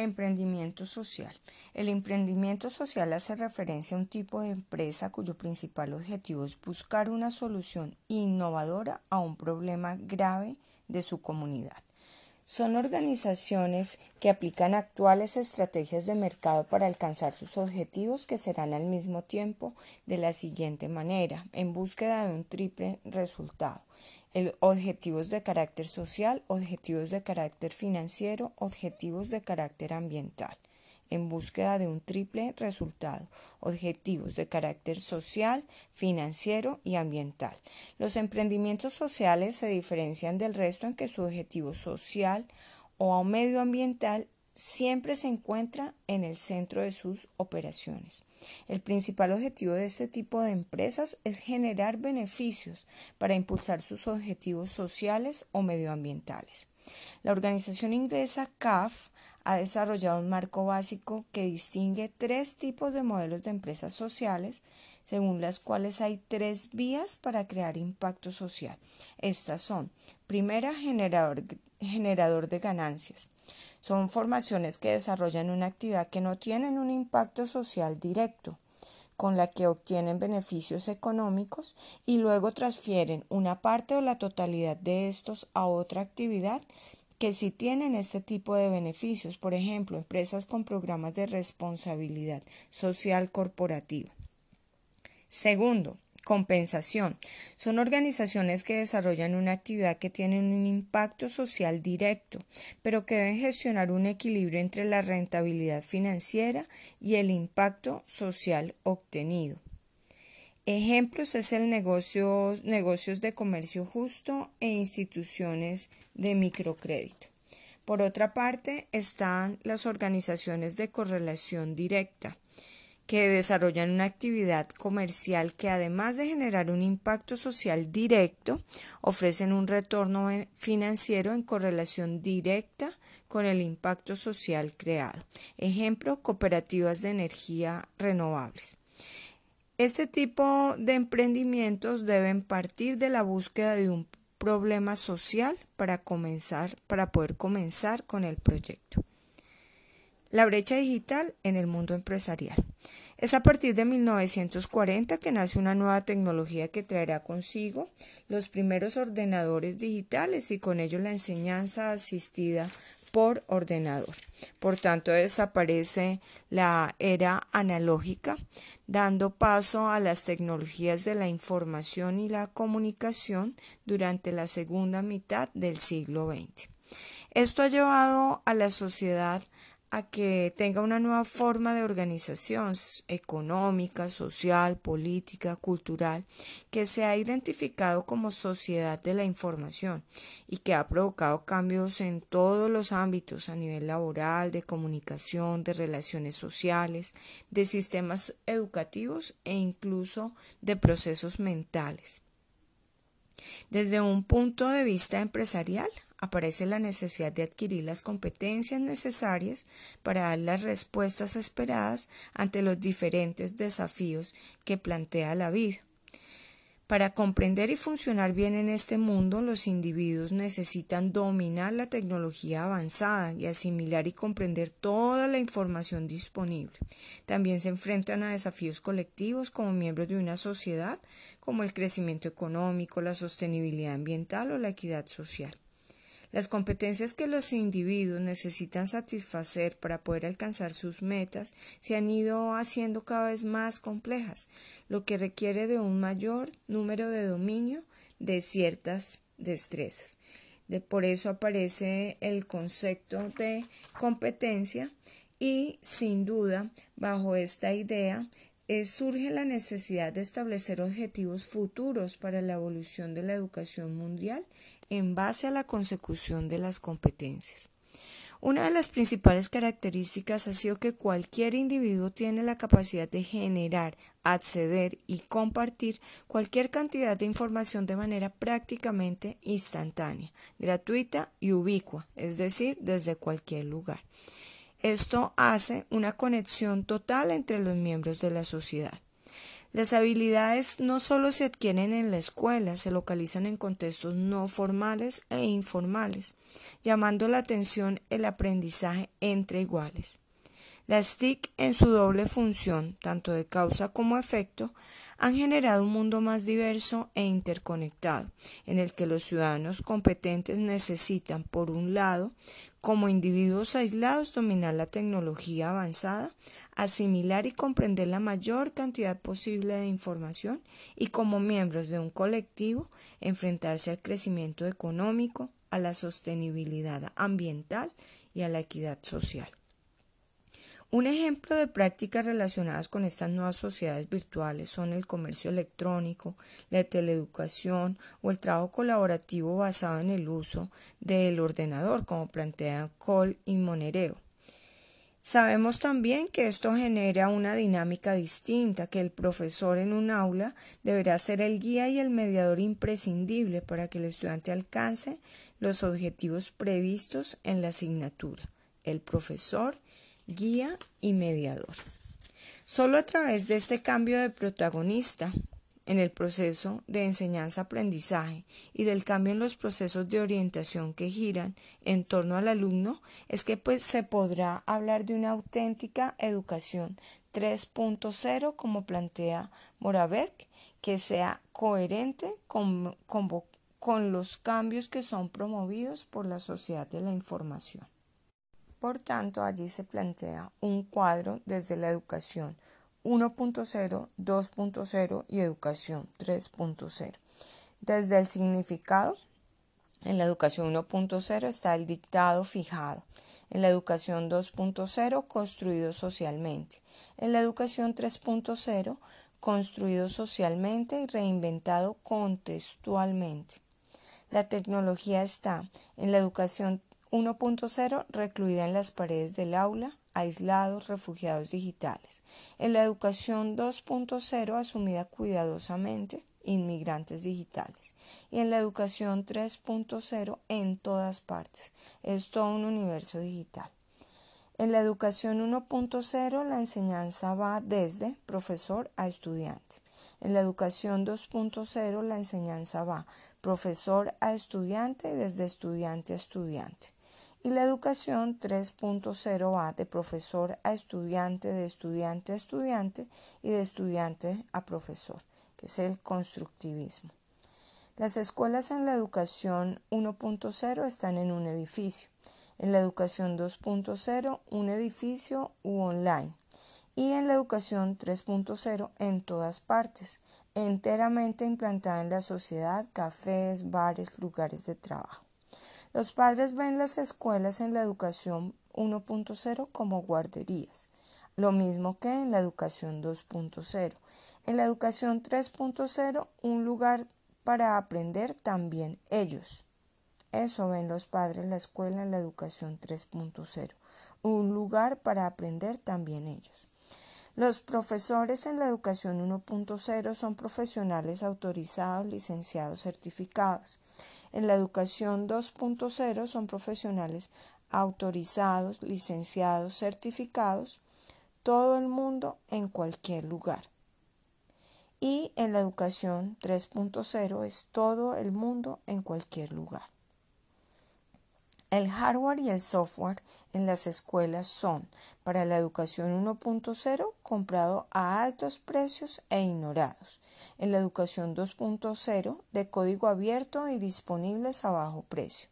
Emprendimiento social. El emprendimiento social hace referencia a un tipo de empresa cuyo principal objetivo es buscar una solución innovadora a un problema grave de su comunidad. Son organizaciones que aplican actuales estrategias de mercado para alcanzar sus objetivos que serán al mismo tiempo de la siguiente manera, en búsqueda de un triple resultado. El objetivos de carácter social, objetivos de carácter financiero, objetivos de carácter ambiental en búsqueda de un triple resultado, objetivos de carácter social, financiero y ambiental. Los emprendimientos sociales se diferencian del resto en que su objetivo social o medioambiental siempre se encuentra en el centro de sus operaciones. El principal objetivo de este tipo de empresas es generar beneficios para impulsar sus objetivos sociales o medioambientales. La organización inglesa CAF ha desarrollado un marco básico que distingue tres tipos de modelos de empresas sociales, según las cuales hay tres vías para crear impacto social. Estas son, primera, generador, generador de ganancias. Son formaciones que desarrollan una actividad que no tienen un impacto social directo, con la que obtienen beneficios económicos y luego transfieren una parte o la totalidad de estos a otra actividad que si tienen este tipo de beneficios, por ejemplo, empresas con programas de responsabilidad social corporativa. Segundo, compensación. Son organizaciones que desarrollan una actividad que tiene un impacto social directo, pero que deben gestionar un equilibrio entre la rentabilidad financiera y el impacto social obtenido. Ejemplos es el negocio, negocios de comercio justo e instituciones de microcrédito. Por otra parte, están las organizaciones de correlación directa, que desarrollan una actividad comercial que además de generar un impacto social directo, ofrecen un retorno financiero en correlación directa con el impacto social creado. Ejemplo, cooperativas de energía renovables. Este tipo de emprendimientos deben partir de la búsqueda de un problema social para comenzar, para poder comenzar con el proyecto. La brecha digital en el mundo empresarial. Es a partir de 1940 que nace una nueva tecnología que traerá consigo los primeros ordenadores digitales y con ello la enseñanza asistida por ordenador. Por tanto, desaparece la era analógica, dando paso a las tecnologías de la información y la comunicación durante la segunda mitad del siglo XX. Esto ha llevado a la sociedad que tenga una nueva forma de organización económica, social, política, cultural, que se ha identificado como sociedad de la información y que ha provocado cambios en todos los ámbitos a nivel laboral, de comunicación, de relaciones sociales, de sistemas educativos e incluso de procesos mentales. Desde un punto de vista empresarial, aparece la necesidad de adquirir las competencias necesarias para dar las respuestas esperadas ante los diferentes desafíos que plantea la vida. Para comprender y funcionar bien en este mundo, los individuos necesitan dominar la tecnología avanzada y asimilar y comprender toda la información disponible. También se enfrentan a desafíos colectivos como miembros de una sociedad, como el crecimiento económico, la sostenibilidad ambiental o la equidad social. Las competencias que los individuos necesitan satisfacer para poder alcanzar sus metas se han ido haciendo cada vez más complejas, lo que requiere de un mayor número de dominio de ciertas destrezas. De, por eso aparece el concepto de competencia y sin duda bajo esta idea surge la necesidad de establecer objetivos futuros para la evolución de la educación mundial en base a la consecución de las competencias. Una de las principales características ha sido que cualquier individuo tiene la capacidad de generar, acceder y compartir cualquier cantidad de información de manera prácticamente instantánea, gratuita y ubicua, es decir, desde cualquier lugar. Esto hace una conexión total entre los miembros de la sociedad. Las habilidades no solo se adquieren en la escuela, se localizan en contextos no formales e informales, llamando la atención el aprendizaje entre iguales. Las TIC, en su doble función, tanto de causa como efecto, han generado un mundo más diverso e interconectado, en el que los ciudadanos competentes necesitan, por un lado, como individuos aislados, dominar la tecnología avanzada, asimilar y comprender la mayor cantidad posible de información y como miembros de un colectivo, enfrentarse al crecimiento económico, a la sostenibilidad ambiental y a la equidad social. Un ejemplo de prácticas relacionadas con estas nuevas sociedades virtuales son el comercio electrónico, la teleeducación o el trabajo colaborativo basado en el uso del ordenador, como plantean Cole y Monereo. Sabemos también que esto genera una dinámica distinta, que el profesor en un aula deberá ser el guía y el mediador imprescindible para que el estudiante alcance los objetivos previstos en la asignatura. El profesor guía y mediador. Solo a través de este cambio de protagonista en el proceso de enseñanza-aprendizaje y del cambio en los procesos de orientación que giran en torno al alumno es que pues, se podrá hablar de una auténtica educación 3.0 como plantea Moravec, que sea coherente con, con los cambios que son promovidos por la sociedad de la información. Por tanto, allí se plantea un cuadro desde la educación 1.0, 2.0 y educación 3.0. Desde el significado, en la educación 1.0 está el dictado fijado, en la educación 2.0 construido socialmente, en la educación 3.0 construido socialmente y reinventado contextualmente. La tecnología está en la educación 1.0 recluida en las paredes del aula, aislados, refugiados digitales. En la educación 2.0 asumida cuidadosamente, inmigrantes digitales. Y en la educación 3.0 en todas partes. Es todo un universo digital. En la educación 1.0 la enseñanza va desde profesor a estudiante. En la educación 2.0 la enseñanza va profesor a estudiante y desde estudiante a estudiante y la educación 3.0 va de profesor a estudiante, de estudiante a estudiante y de estudiante a profesor, que es el constructivismo. Las escuelas en la educación 1.0 están en un edificio, en la educación 2.0 un edificio u online y en la educación 3.0 en todas partes, enteramente implantada en la sociedad, cafés, bares, lugares de trabajo. Los padres ven las escuelas en la educación 1.0 como guarderías, lo mismo que en la educación 2.0. En la educación 3.0, un lugar para aprender también ellos. Eso ven los padres la escuela en la educación 3.0, un lugar para aprender también ellos. Los profesores en la educación 1.0 son profesionales autorizados, licenciados, certificados. En la educación 2.0 son profesionales autorizados, licenciados, certificados, todo el mundo en cualquier lugar. Y en la educación 3.0 es todo el mundo en cualquier lugar. El hardware y el software en las escuelas son, para la educación 1.0, comprado a altos precios e ignorados. En la educación 2.0, de código abierto y disponibles a bajo precio.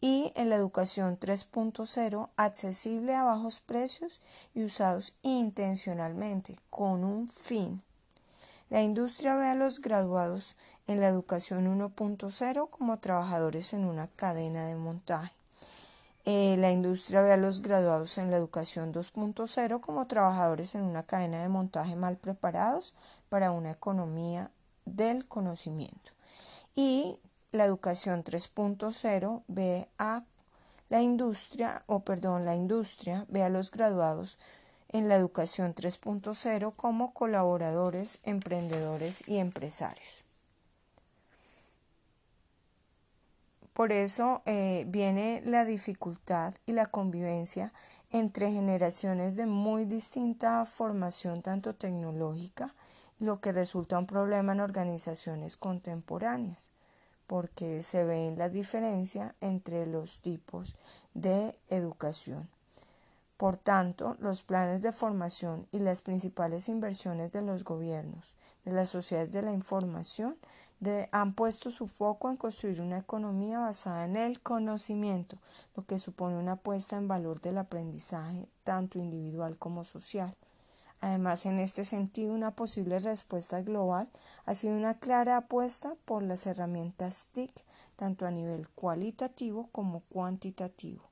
Y en la educación 3.0, accesible a bajos precios y usados intencionalmente, con un fin. La industria ve a los graduados en la educación 1.0 como trabajadores en una cadena de montaje eh, la industria ve a los graduados en la educación 2.0 como trabajadores en una cadena de montaje mal preparados para una economía del conocimiento. Y la educación 3.0 ve a la industria, o perdón, la industria ve a los graduados en la educación 3.0 como colaboradores, emprendedores y empresarios. Por eso eh, viene la dificultad y la convivencia entre generaciones de muy distinta formación tanto tecnológica lo que resulta un problema en organizaciones contemporáneas, porque se ve la diferencia entre los tipos de educación. Por tanto, los planes de formación y las principales inversiones de los gobiernos, de las sociedades de la información, han puesto su foco en construir una economía basada en el conocimiento, lo que supone una puesta en valor del aprendizaje tanto individual como social. Además, en este sentido, una posible respuesta global ha sido una clara apuesta por las herramientas TIC, tanto a nivel cualitativo como cuantitativo.